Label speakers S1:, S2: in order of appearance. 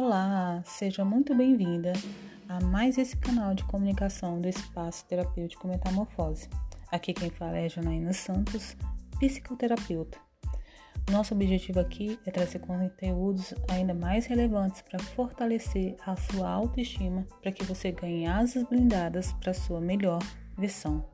S1: Olá, seja muito bem-vinda a mais esse canal de comunicação do Espaço Terapêutico Metamorfose. Aqui quem fala é Janaína Santos, psicoterapeuta. Nosso objetivo aqui é trazer conteúdos ainda mais relevantes para fortalecer a sua autoestima, para que você ganhe asas blindadas para sua melhor versão.